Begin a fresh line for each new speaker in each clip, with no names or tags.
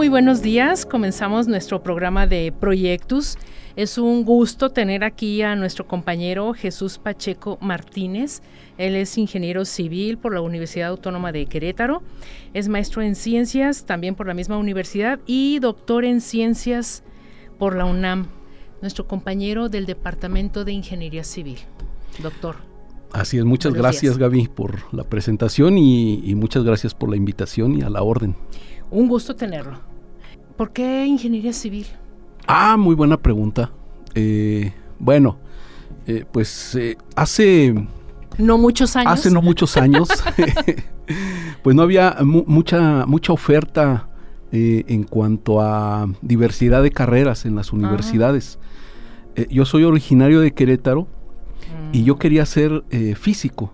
Muy buenos días. Comenzamos nuestro programa de Proyectos. Es un gusto tener aquí a nuestro compañero Jesús Pacheco Martínez. Él es ingeniero civil por la Universidad Autónoma de Querétaro. Es maestro en ciencias también por la misma universidad y doctor en ciencias por la UNAM. Nuestro compañero del Departamento de Ingeniería Civil. Doctor.
Así es, muchas gracias Gaby por la presentación y, y muchas gracias por la invitación y a la orden.
Un gusto tenerlo. ¿Por qué ingeniería civil?
Ah, muy buena pregunta. Eh, bueno, eh, pues eh, hace...
No muchos años.
Hace no muchos años, pues no había mucha, mucha oferta en cuanto a diversidad de carreras en las universidades. yo soy originario de Querétaro y yo mm. quería ser físico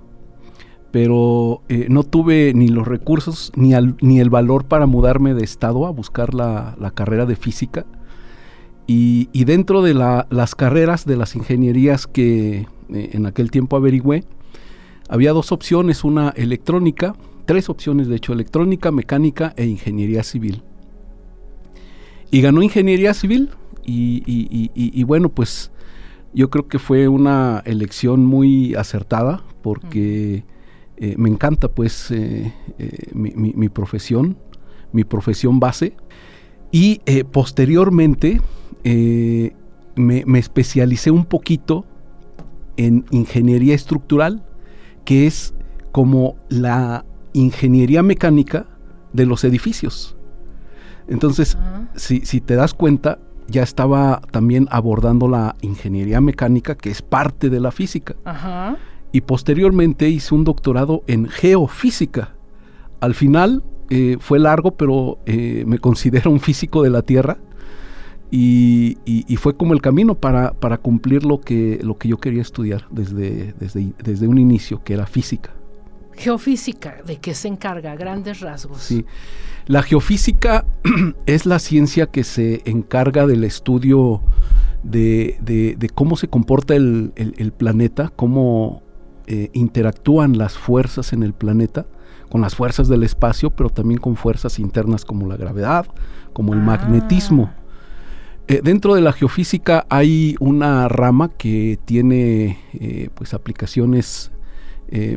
pero eh, no tuve ni los recursos ni, ni, el valor para mudarme de estado a buscar la, carrera de física. Y, dentro de las carreras de las ingenierías que eh, en aquel tiempo averigüé, había dos opciones, una electrónica, tres opciones de hecho, electrónica, mecánica e ingeniería civil. Y ganó ingeniería civil y, y bueno, pues yo creo que fue una elección muy acertada porque... Eh, me encanta pues eh, eh, mi, profesión, mi profesión base. Y posteriormente me, me, especialicé un poquito en ingeniería estructural, que es como la ingeniería mecánica de los edificios. Entonces, si, si te das cuenta, ya estaba también abordando la ingeniería mecánica, que es parte de la física. Ajá y posteriormente hice un doctorado en geofísica. Al final eh, fue largo, pero eh, me considero un físico de la Tierra y, fue como el camino para, para, cumplir lo que, lo que yo quería estudiar desde, desde, desde un inicio, que era física.
Geofísica, ¿de qué se encarga? Grandes rasgos.
Sí. La geofísica es la ciencia que se encarga del estudio de, de, cómo se comporta el, el planeta, cómo, eh, interactúan las fuerzas en el planeta con las fuerzas del espacio, pero también con fuerzas internas como la gravedad, como el magnetismo. Ah. Eh, dentro de la geofísica hay una rama que tiene eh, pues aplicaciones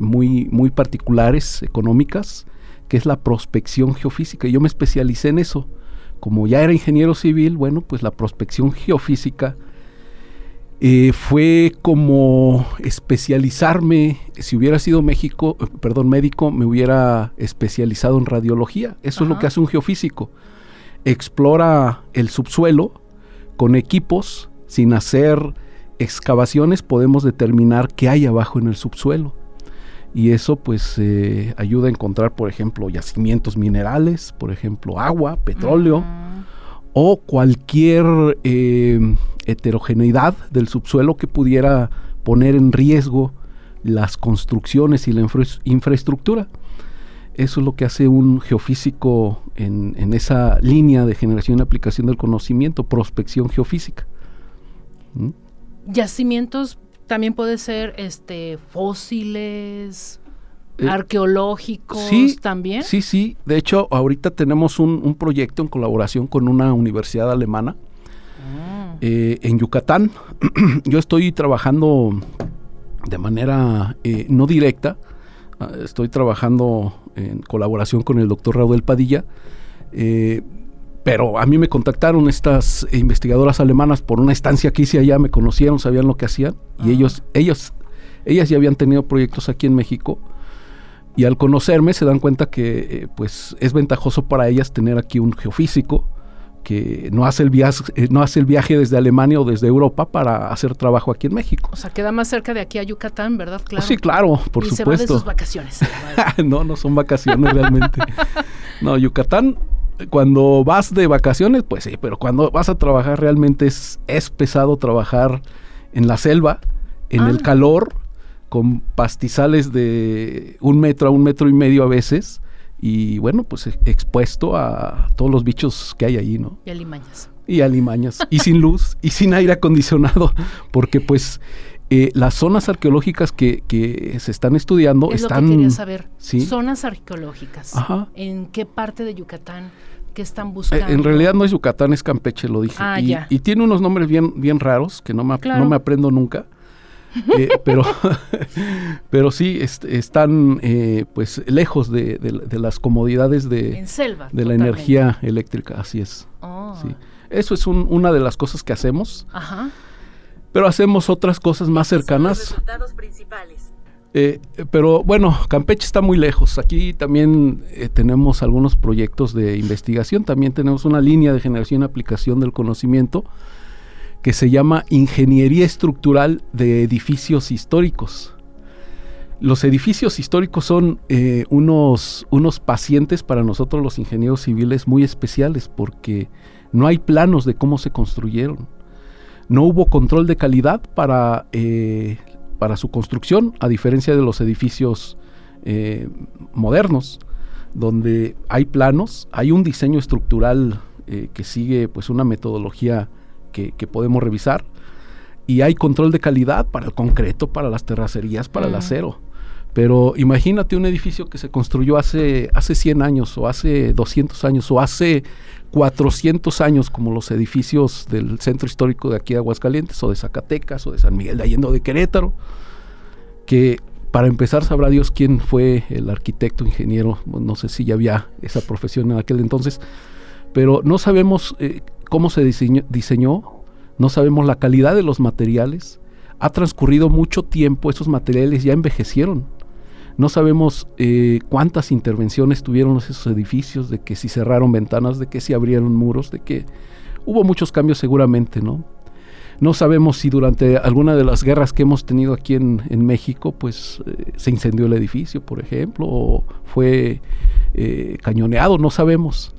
muy, muy particulares, económicas, que es la prospección geofísica. Y yo me especialicé en eso. Como ya era ingeniero civil, bueno, pues la prospección geofísica eh, fue como especializarme, si hubiera sido México, eh, perdón, médico, me hubiera especializado en radiología. Eso es lo que hace un geofísico. Explora el subsuelo con equipos, sin hacer excavaciones, podemos determinar qué hay abajo en el subsuelo. Y eso pues eh, ayuda a encontrar, por ejemplo, yacimientos minerales, por ejemplo, agua, petróleo, o cualquier heterogeneidad del subsuelo que pudiera poner en riesgo las construcciones y la infraestructura. Eso es lo que hace un geofísico en, esa línea de generación y aplicación del conocimiento, prospección geofísica.
¿Mm? Yacimientos también puede ser este fósiles, eh, arqueológicos también.
Sí, sí. De hecho, ahorita tenemos un, un, proyecto en colaboración con una universidad alemana eh, en Yucatán. yo estoy trabajando de manera eh, no directa, ah, estoy trabajando en colaboración con el doctor Raúl Padilla, eh, pero a mí me contactaron estas investigadoras alemanas por una estancia que hice allá, me conocieron, sabían lo que hacían, y ellos, ellos, ellas ya habían tenido proyectos aquí en México, y al conocerme se dan cuenta que pues es ventajoso para ellas tener aquí un geofísico, que no hace el viaje, eh, no hace el viaje desde Alemania o desde Europa para hacer trabajo aquí en México.
O sea, queda más cerca de aquí a Yucatán, ¿verdad?
Claro. sí, claro, por
y
supuesto. Se
va de sus vacaciones.
no, no son vacaciones realmente. no, Yucatán, cuando vas de vacaciones, pues sí, pero cuando vas a trabajar realmente es, es pesado trabajar en la selva, en el ah. calor, con pastizales de un metro a un metro y medio a veces y bueno, pues e, expuesto a todos los bichos que hay ahí, ¿no?
Y alimañas.
Y alimañas. y sin luz y sin aire acondicionado, porque pues eh, las zonas arqueológicas que, que, se están estudiando
es
están...
Lo que quería saber. ¿Sí? Zonas arqueológicas. Ajá. ¿En qué parte de Yucatán? ¿Qué están eh, buscando?
en realidad no es Yucatán, es Campeche, lo dije. Ah, y, ya. y, tiene unos nombres bien, bien raros que no me, no me aprendo nunca. Eh, pero, pero sí están eh, pues lejos de, las comodidades de, de la energía eléctrica, así es. Oh. Eso es una de las cosas que hacemos. Pero hacemos otras cosas más cercanas. Eh, pero bueno, Campeche está muy lejos. Aquí también tenemos algunos proyectos de investigación. También tenemos una línea de generación y aplicación del conocimiento que se llama Ingeniería Estructural de Edificios Históricos. Los edificios históricos son eh, unos, unos pacientes para nosotros los ingenieros civiles muy especiales porque no hay planos de cómo se construyeron. No hubo control de calidad para, eh, para su construcción, a diferencia de los edificios eh, modernos, donde hay planos, hay un diseño estructural que sigue pues una metodología que, podemos revisar. Y hay control de calidad para el concreto, para las terracerías, para el acero. Pero imagínate un edificio que se construyó hace, hace 100 años o hace 200 años o hace 400 años como los edificios del centro histórico de aquí de Aguascalientes o de Zacatecas o de San Miguel de Allende de Querétaro, que para empezar sabrá Dios quién fue el arquitecto, ingeniero, no sé si ya había esa profesión en aquel entonces, pero no sabemos eh, cómo se diseñó, no sabemos la calidad de los materiales. Ha transcurrido mucho tiempo, esos materiales ya envejecieron. No sabemos eh, cuántas intervenciones tuvieron esos edificios, de que si cerraron ventanas, de que si abrieron muros, de que hubo muchos cambios seguramente, ¿no? No sabemos si durante alguna de las guerras que hemos tenido aquí en, México, pues eh, se incendió el edificio, por ejemplo, o fue eh, cañoneado, no sabemos.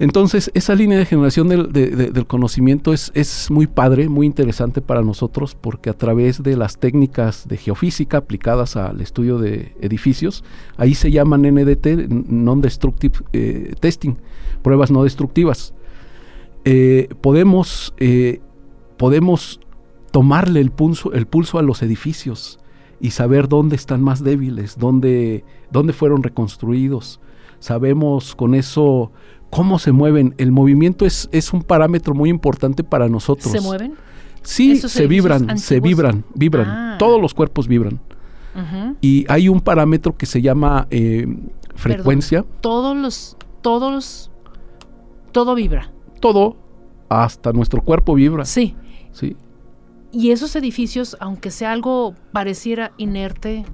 Entonces, esa línea de generación del, conocimiento es, es, muy padre, muy interesante para nosotros, porque a través de las técnicas de geofísica aplicadas al estudio de edificios, ahí se llaman NDT, Non-Destructive eh, Testing, pruebas no destructivas. Eh, podemos, eh, podemos tomarle el pulso, el pulso a los edificios y saber dónde están más débiles, dónde, dónde fueron reconstruidos. Sabemos con eso cómo se mueven. El movimiento es, es un parámetro muy importante para nosotros.
¿Se mueven?
Sí, se vibran, se vibran, vibran. Ah. Todos los cuerpos vibran. Y hay un parámetro que se llama eh, frecuencia.
todos los, todos los, todo vibra.
Todo, hasta nuestro cuerpo vibra.
Sí.
Sí.
Y esos edificios, aunque sea algo pareciera inerte,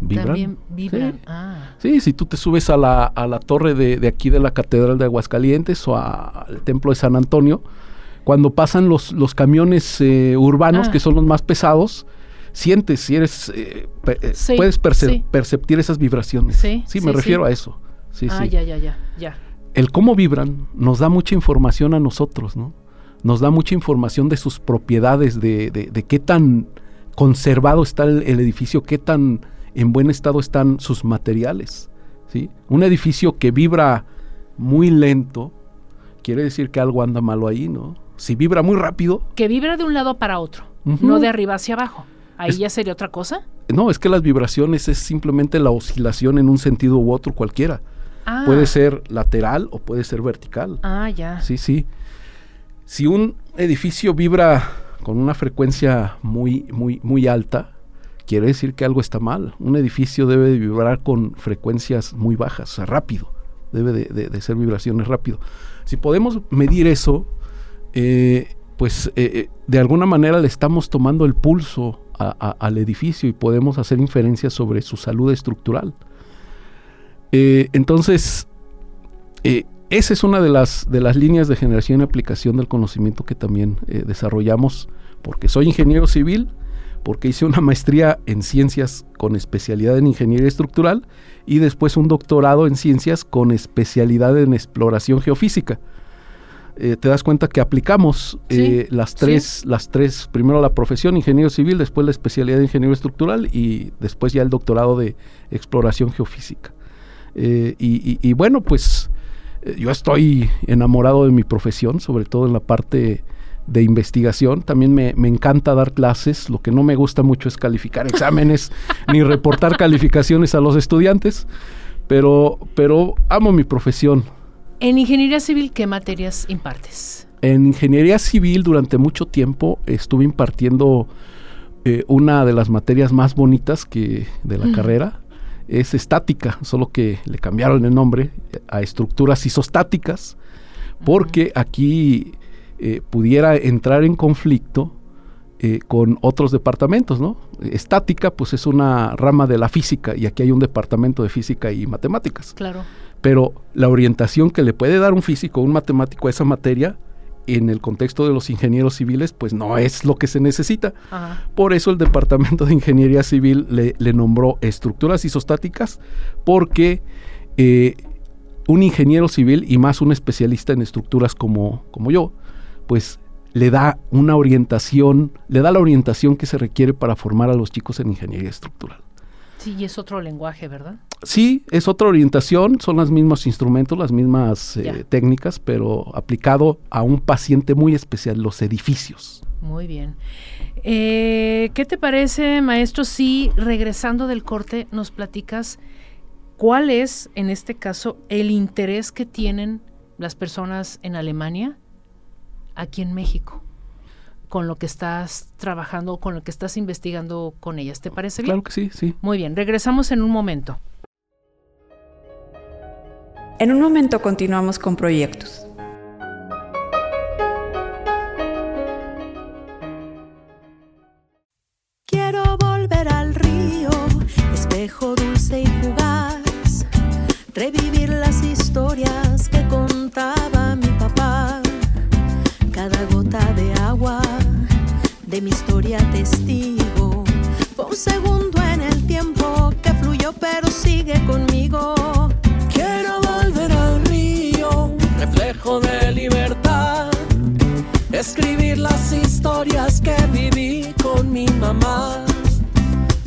¿Vibran?
vibran. Ah.
Sí. si tú te subes a la, a la torre de, aquí de la Catedral de Aguascalientes o al Templo de San Antonio, cuando pasan los, los camiones eh, urbanos, ah. que son los más pesados, sientes, si eres, eh, eh, puedes perceptir esas vibraciones. Sí, sí me refiero a eso. Sí,
ah, ya, ya, ya, ya.
El cómo vibran nos da mucha información a nosotros, ¿no? Nos da mucha información de sus propiedades, de, de, qué tan conservado está el edificio, qué tan en buen estado están sus materiales. ¿sí? Un edificio que vibra muy lento, quiere decir que algo anda malo ahí, ¿no? Si vibra muy rápido.
Que vibra de un lado para otro, no de arriba hacia abajo. Ahí ya sería otra cosa.
No, es que las vibraciones es simplemente la oscilación en un sentido u otro cualquiera. Ah. Puede ser lateral o puede ser vertical.
Ah, ya.
Sí, sí. Si un edificio vibra con una frecuencia muy, muy, muy alta, quiere decir que algo está mal. Un edificio debe de vibrar con frecuencias muy bajas, rápido. Debe de, ser vibraciones rápido. Si podemos medir eso, eh, pues eh, eh, de alguna manera le estamos tomando el pulso al edificio y podemos hacer inferencias sobre su salud estructural. entonces, esa es una de las, de las líneas de generación y aplicación del conocimiento que también desarrollamos, porque soy ingeniero civil, porque hice una maestría en ciencias con especialidad en ingeniería estructural y después un doctorado en ciencias con especialidad en exploración geofísica. Eh, te das cuenta que aplicamos eh, las tres, las tres, primero la profesión ingeniero civil, después la especialidad de ingeniero estructural y después ya el doctorado de exploración geofísica. y, bueno, pues eh, yo estoy enamorado de mi profesión, sobre todo en la parte de investigación. También me, encanta dar clases. Lo que no me gusta mucho es calificar exámenes ni reportar calificaciones a los estudiantes. Pero, pero amo mi profesión.
En ingeniería civil, ¿qué materias impartes?
En ingeniería civil durante mucho tiempo estuve impartiendo eh, una de las materias más bonitas que de la carrera, es estática, solo que le cambiaron el nombre a estructuras isostáticas, porque aquí eh, pudiera entrar en conflicto eh, con otros departamentos, ¿no? Estática, pues es una rama de la física y aquí hay un departamento de física y matemáticas.
Claro.
Pero la orientación que le puede dar un físico o un matemático a esa materia en el contexto de los ingenieros civiles, pues no es lo que se necesita. Por eso el Departamento de Ingeniería Civil le, nombró estructuras isostáticas, porque eh, un ingeniero civil y más un especialista en estructuras como, como yo, pues le da una orientación, le da la orientación que se requiere para formar a los chicos en ingeniería estructural.
Sí, y es otro lenguaje, ¿verdad?
Sí, es otra orientación, son los mismos instrumentos, las mismas eh, técnicas, pero aplicado a un paciente muy especial, los edificios.
Muy bien. Eh, ¿Qué te parece, maestro, si regresando del corte nos platicas cuál es, en este caso, el interés que tienen las personas en Alemania aquí en México? con lo que estás trabajando, con lo que estás investigando con ellas. ¿Te parece bien?
Claro que sí, sí.
Muy bien, regresamos en un momento.
En un momento continuamos con proyectos.
Quiero volver al río, espejo dulce y fugaz, revivir las historias que contaba de mi historia testigo. Fue un segundo en el tiempo que fluyó, pero sigue conmigo. Quiero volver al río, reflejo de libertad. Escribir las historias que viví con mi mamá.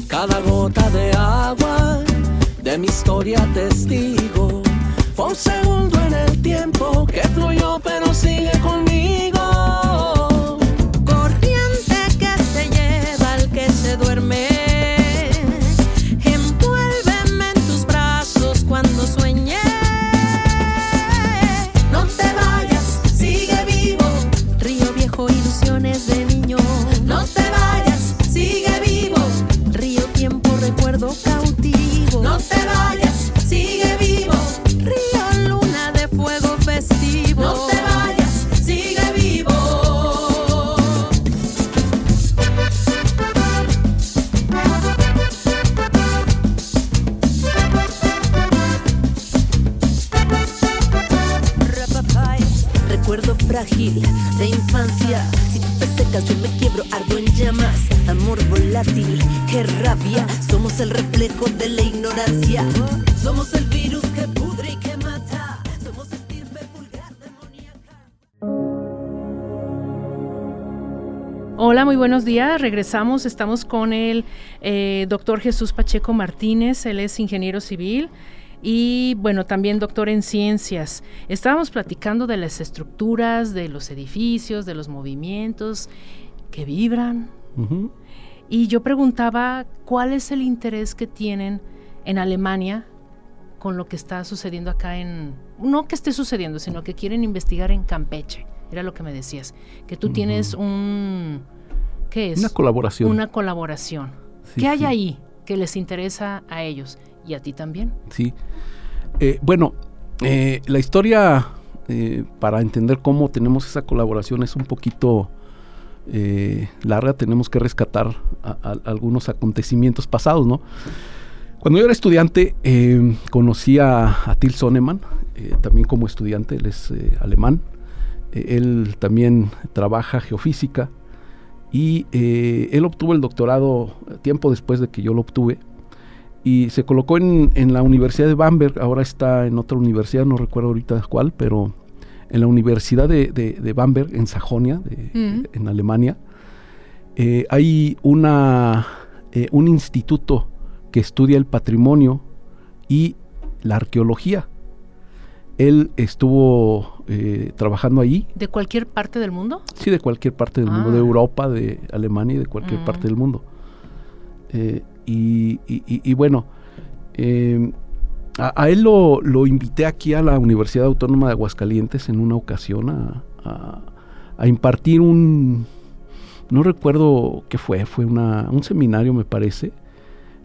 Cada gota de agua de mi historia testigo. Fue un segundo ardo en llamas. Amor volátil, qué rabia. Somos el reflejo de la ignorancia. Somos el virus que pudre y que mata. Somos vulgar.
Hola, muy buenos días. Regresamos. Estamos con el eh, doctor Jesús Pacheco Martínez. Él es ingeniero civil y bueno, también doctor en ciencias. Estábamos platicando de las estructuras, de los edificios, de los movimientos que vibran. Y yo preguntaba cuál es el interés que tienen en Alemania con lo que está sucediendo acá en, no que esté sucediendo, sino que quieren investigar en Campeche. Era lo que me decías, que tú tienes un, ¿qué es?
Una colaboración.
Una colaboración. ¿Qué hay ahí que les interesa a ellos? y a ti también.
Sí. Eh, bueno, eh, la historia, eh, para entender cómo tenemos esa colaboración, es un poquito larga. Tenemos que rescatar algunos acontecimientos pasados, ¿no? Cuando yo era estudiante, conocí a, a Till Soneman. también como estudiante, él es alemán. él también trabaja geofísica y él obtuvo el doctorado tiempo después de que yo lo obtuve y se colocó en, en, la Universidad de Bamberg, ahora está en otra universidad, no recuerdo ahorita cuál, pero en la Universidad de, de, Bamberg, en Sajonia, mm. en Alemania, eh, hay una, eh, un instituto que estudia el patrimonio y la arqueología. Él estuvo eh, trabajando allí.
¿De cualquier parte del mundo?
Sí, de cualquier parte del mundo, de ah. Europa, de Alemania y de cualquier mm. parte del mundo. Y, bueno, a, él lo, invité aquí a la Universidad Autónoma de Aguascalientes en una ocasión a, impartir un, no recuerdo qué fue, fue un seminario me parece,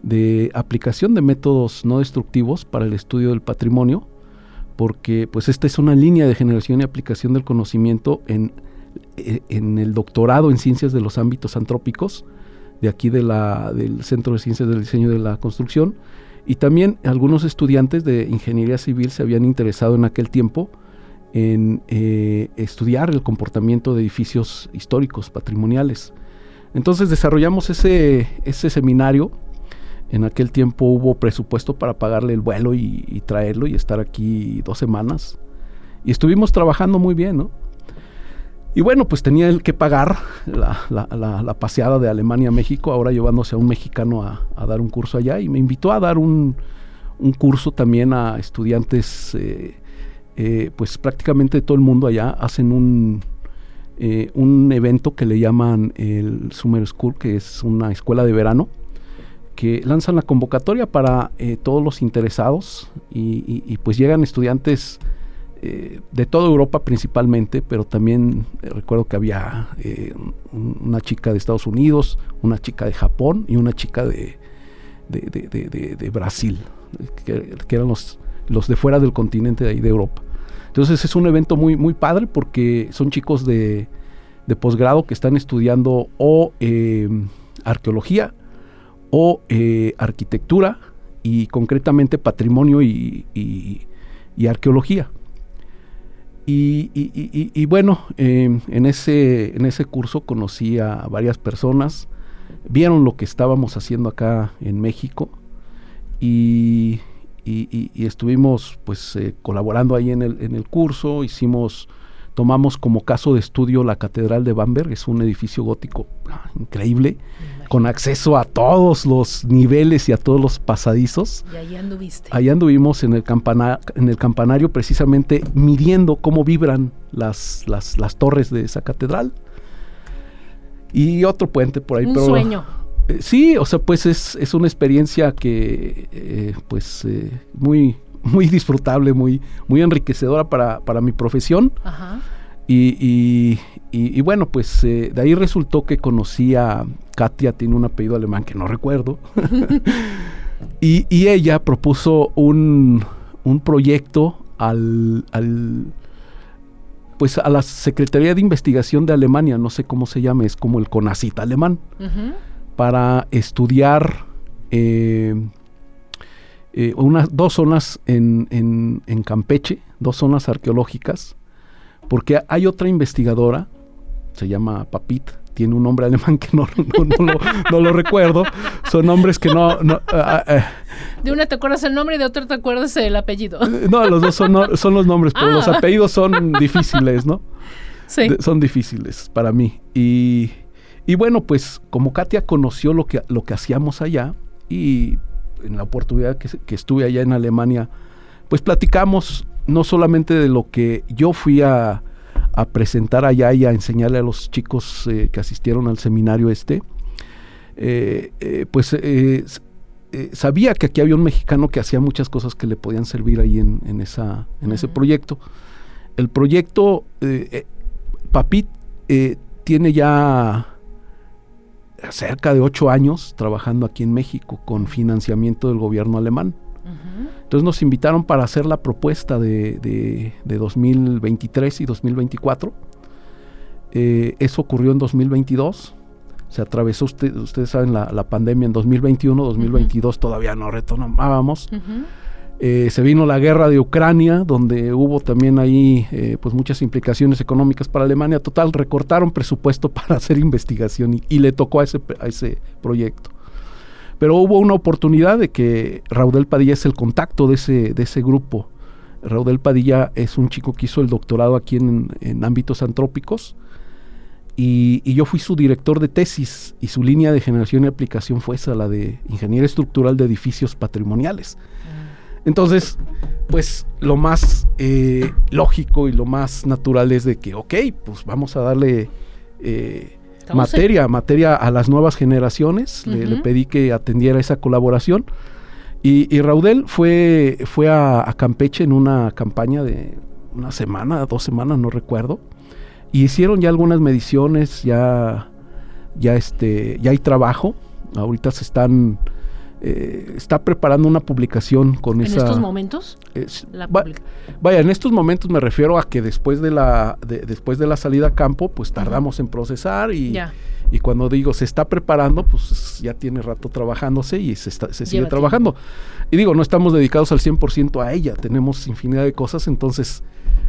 de aplicación de métodos no destructivos para el estudio del patrimonio, porque pues esta es una línea de generación y aplicación del conocimiento en, e, en el doctorado en ciencias de los ámbitos antrópicos, de aquí del Centro de Ciencias del Diseño de la Construcción. Y también algunos estudiantes de ingeniería civil se habían interesado en aquel tiempo en eh, estudiar el comportamiento de edificios históricos, patrimoniales. Entonces desarrollamos ese, ese seminario. En aquel tiempo hubo presupuesto para pagarle el vuelo y, y traerlo y estar aquí dos semanas. Y estuvimos trabajando muy bien, ¿no? Y bueno, pues tenía él que pagar la, paseada de Alemania a México, ahora llevándose a un mexicano a, dar un curso allá. Y me invitó a dar un, curso también a estudiantes, eh, eh, pues prácticamente de todo el mundo allá, hacen un, eh, un evento que le llaman el Summer School, que es una escuela de verano, que lanzan la convocatoria para todos los interesados. Y pues llegan estudiantes eh, de toda Europa principalmente, pero también eh, recuerdo que había eh, una chica de Estados Unidos, una chica de Japón y una chica de, de, Brasil, que, eran los, los de fuera del continente de ahí de Europa. Entonces es un evento muy, muy padre porque son chicos de, posgrado que están estudiando o arqueología o arquitectura y concretamente patrimonio y, y arqueología. Y, bueno, em, en, ese, en ese curso conocí a varias personas, vieron lo que estábamos haciendo acá en México y, estuvimos pues eh, colaborando ahí en el, en el curso, hicimos tomamos como caso de estudio la Catedral de Bamberg, es un edificio gótico ah, increíble, con acceso a todos los niveles y a todos los pasadizos.
Y ahí anduviste.
Ahí anduvimos en el, en el campanario precisamente midiendo cómo vibran las, las, torres de esa catedral. Y otro puente por ahí.
Un sueño.
Eh, sí, o sea, pues es, una experiencia que, eh, pues, eh, muy, muy disfrutable, muy, muy enriquecedora para, para mi profesión. Y, y, bueno, pues eh, de ahí resultó que conocí a Katia, tiene un apellido alemán que no recuerdo. y, y, ella propuso un, un proyecto al, al, pues a la Secretaría de Investigación de Alemania, no sé cómo se llama, es como el CONACIT alemán, para estudiar eh, eh, dos zonas en, en, Campeche, dos zonas arqueológicas, porque hay otra investigadora, se llama Papit, tiene un nombre alemán que no, no, lo, recuerdo, son nombres que no...
Eh. de una te acuerdas el nombre y de otra te acuerdas el apellido.
Eh, no, los dos son, son los nombres, pero los apellidos son difíciles, ¿no?
Sí.
son difíciles para mí. Y, y bueno, pues como Katia conoció lo que, lo que hacíamos allá y en la oportunidad que, estuve allá en Alemania, pues platicamos no solamente de lo que yo fui a, presentar allá y a enseñarle a los chicos eh, que asistieron al seminario este, eh, eh, pues sabía que aquí había un mexicano que hacía muchas cosas que le podían servir ahí en, esa, en ese proyecto. El proyecto Papit tiene ya cerca de ocho años trabajando aquí en México con financiamiento del gobierno alemán. Entonces nos invitaron para hacer la propuesta de, de, 2023 y 2024. Eh, eso ocurrió en 2022. Se atravesó, ustedes saben, la, pandemia en 2021, 2022 todavía no retomábamos. Eh, se vino la guerra de Ucrania, donde hubo también ahí eh, pues muchas implicaciones económicas para Alemania. Total, recortaron presupuesto para hacer investigación y, le tocó a ese, a ese proyecto. Pero hubo una oportunidad de que Raudel Padilla es el contacto de ese, de ese grupo. Raudel Padilla es un chico que hizo el doctorado aquí en, en ámbitos antrópicos y, yo fui su director de tesis y su línea de generación y aplicación fue esa, la de ingeniería estructural de edificios patrimoniales. Entonces, pues lo más eh, lógico y lo más natural es de que, ok, pues vamos a darle eh, materia, materia a las nuevas generaciones. le, pedí que atendiera esa colaboración. Y, y Raudel fue, fue a, a Campeche en una campaña de una semana, dos semanas, no recuerdo y hicieron ya algunas mediciones, ya, ya, este, ya hay trabajo. Ahorita se están eh, está preparando una publicación con esa.
¿En estos momentos?
vaya, en estos momentos me refiero a que después de la después de la salida a campo, pues tardamos en procesar y, y cuando digo se está preparando, pues ya tiene rato trabajándose y se, se sigue trabajando. Y digo, no estamos dedicados al 100% a ella, tenemos infinidad de cosas, entonces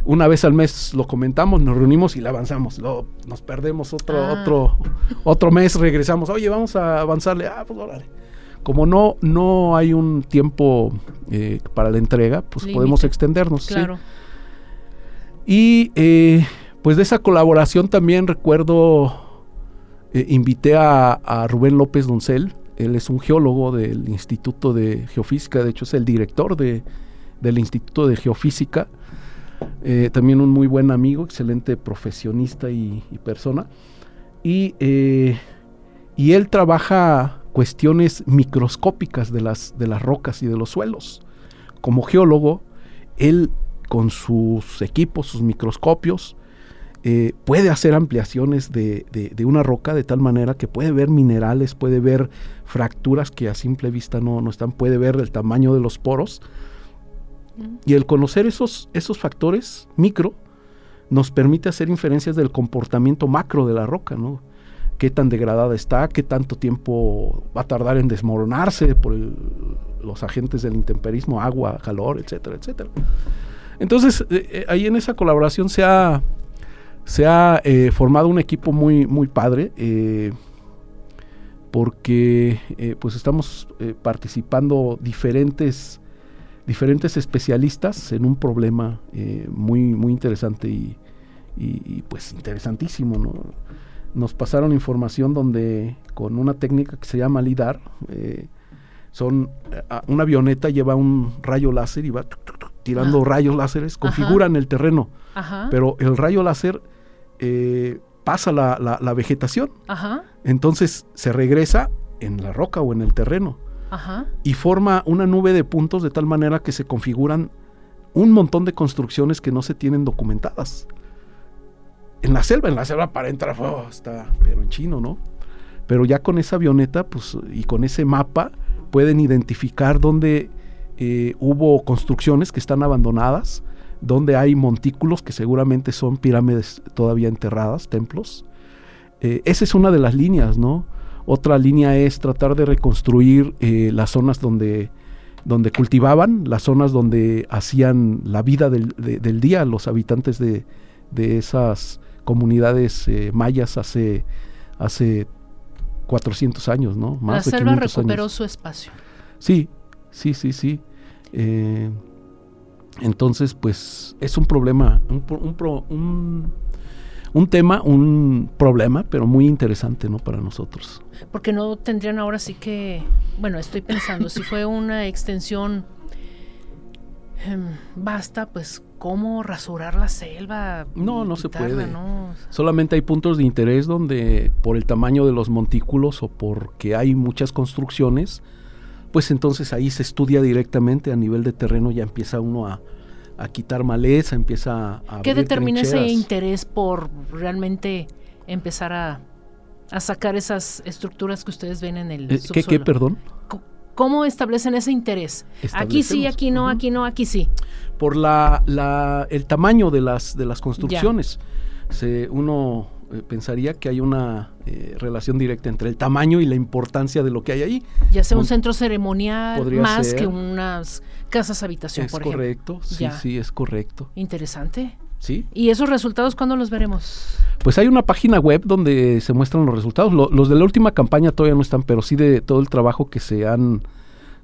una vez al mes lo comentamos, nos reunimos y la avanzamos. Lo, nos perdemos otro, ah. otro, otro mes, regresamos. Oye, vamos a avanzarle. Ah, pues órale como no, no hay un tiempo eh, para la entrega, pues podemos extendernos. Claro. Y eh, pues de esa colaboración también recuerdo, eh, invité a, Rubén López Doncel, él es un geólogo del Instituto de Geofísica, de hecho es el director de, del Instituto de Geofísica, también un muy buen amigo, excelente profesionista y, y persona. Y, y él trabaja cuestiones microscópicas de las, de las rocas y de los suelos. Como geólogo, él con sus equipos, sus microscopios, eh, puede hacer ampliaciones de, una roca de tal manera que puede ver minerales, puede ver fracturas que a simple vista no, no están, puede ver el tamaño de los poros. Y el conocer esos, esos factores micro nos permite hacer inferencias del comportamiento macro de la roca, ¿no? Qué tan degradada está, qué tanto tiempo va a tardar en desmoronarse por los agentes del intemperismo, agua, calor, etcétera, etcétera. Entonces, eh, eh, ahí en esa colaboración se ha, se ha eh, formado un equipo muy, muy padre, porque pues estamos participando diferentes, diferentes especialistas en un problema muy, muy interesante y, y, pues interesantísimo, ¿no? Nos pasaron información donde con una técnica que se llama LIDAR, eh, son eh, una avioneta lleva un rayo láser y va tirando rayos láseres, configuran el terreno, pero el rayo láser eh, pasa la, la, vegetación, entonces se regresa en la roca o en el terreno y forma una nube de puntos de tal manera que se configuran un montón de construcciones que no se tienen documentadas en la selva, en la selva para entrar, oh, está, pero en chino, ¿no? Pero ya con esa avioneta, pues, y con ese mapa, pueden identificar dónde eh, hubo construcciones que están abandonadas, donde hay montículos que seguramente son pirámides todavía enterradas, templos. Eh, esa es una de las líneas, ¿no? Otra línea es tratar de reconstruir eh, las zonas donde, donde cultivaban, las zonas donde hacían la vida del, del día los habitantes de, de esas comunidades eh, mayas hace, hace 400 años, ¿no?
Más La selva recuperó su espacio.
Sí, sí, sí, sí. Eh, entonces, pues es un problema, un, un, un, tema, un problema, pero muy interesante, ¿no? Para nosotros.
Porque no tendrían ahora sí que, bueno, estoy pensando, si fue una extensión Em, basta, pues, ¿cómo rasurar la selva?
No, no se puede. Solamente hay puntos de interés donde, por el tamaño de los montículos o porque hay muchas construcciones, pues entonces ahí se estudia directamente a nivel de terreno, ya empieza uno a, quitar maleza, empieza a...
¿Qué determina ese interés por realmente empezar a, sacar esas estructuras que ustedes ven en el
eh, ¿Qué, ¿Qué, perdón?
¿Cómo establecen ese interés? Aquí sí, aquí no, aquí no, aquí sí.
Por la, el tamaño de las, de las construcciones. Se, uno eh, pensaría que hay una eh, relación directa entre el tamaño y la importancia de lo que hay ahí.
Ya sea un centro ceremonial más que unas casas habitación,
es
por
ejemplo. correcto, sí, sí, es correcto.
Interesante.
Sí.
¿Y esos resultados cuándo los veremos?
Pues hay una página web donde se muestran los resultados. los de la última campaña todavía no están, pero sí de todo el trabajo que se han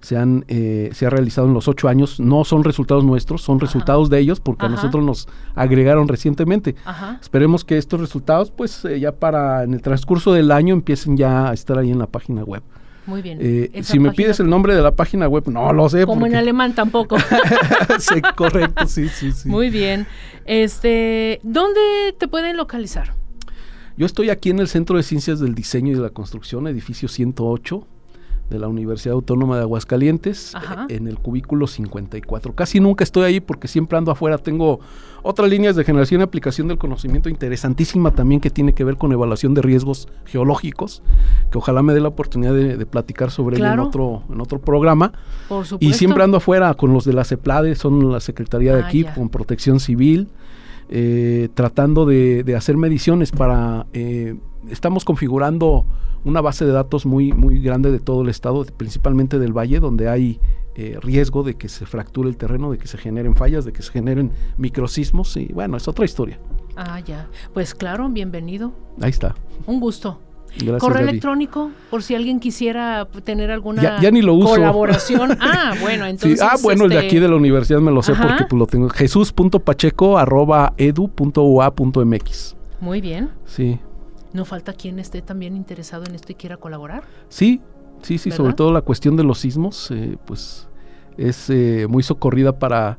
se, han, eh, se ha realizado en los ocho años. No son resultados nuestros, son resultados de ellos porque a nosotros nos agregaron recientemente. Esperemos que estos resultados, pues eh, ya para en el transcurso del año empiecen ya a estar ahí en la página web.
Muy bien.
Eh, si me pides el nombre de la página web, no lo sé.
Como en alemán tampoco.
sí, correcto, sí, sí, sí.
Muy bien. Este, ¿dónde te pueden localizar?
Yo estoy aquí en el Centro de Ciencias del Diseño y de la Construcción, edificio 108 de la Universidad Autónoma de Aguascalientes en el cubículo 54. Casi nunca estoy ahí porque siempre ando afuera. Tengo otras líneas de generación y aplicación del conocimiento interesantísima también que tiene que ver con evaluación de riesgos geológicos, que ojalá me dé la oportunidad de, platicar sobre ello en otro, en otro programa. y siempre ando afuera con los de la CEPLADE, son la Secretaría de ah, aquí, con Protección Civil. Eh, tratando de, hacer mediciones para... Eh, estamos configurando una base de datos muy, muy grande de todo el estado, principalmente del valle, donde hay eh, riesgo de que se fracture el terreno, de que se generen fallas, de que se generen microsismos y bueno, es otra historia.
Ah, ya. Pues claro, bienvenido.
Ahí está.
Un gusto. Correo electrónico, por si alguien quisiera tener alguna
ya, ni lo uso.
colaboración. ah, bueno, entonces.
ah, bueno, el de este aquí de la universidad me lo sé porque pues, lo tengo. Jesús.pacheco.edu.ua.mx.
Muy bien.
Sí.
¿No falta quien esté también interesado en esto y quiera colaborar?
Sí, sí, sí, sobre todo la cuestión de los sismos, eh, pues es eh, muy socorrida para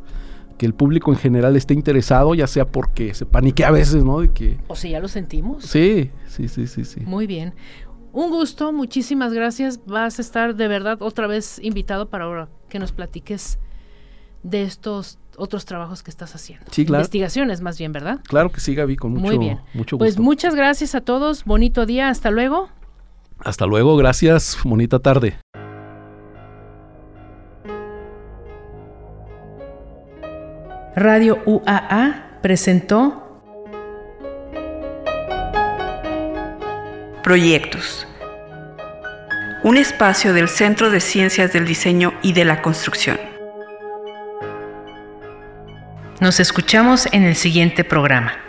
que el público en general esté interesado, ya sea porque se panique a veces, ¿no? De que,
o si ya lo sentimos.
Sí, sí, sí, sí, sí.
Muy bien. Un gusto, muchísimas gracias. Vas a estar de verdad otra vez invitado para ahora que nos platiques de estos otros trabajos que estás haciendo.
Sí, claro.
Investigaciones más bien, ¿verdad?
Claro que sí, Gaby, con mucho, Muy bien. mucho
pues gusto. Pues muchas gracias a todos, bonito día, hasta luego.
Hasta luego, gracias, bonita tarde.
Radio UAA presentó Proyectos. Un espacio del Centro de Ciencias del Diseño y de la Construcción. Nos escuchamos en el siguiente programa.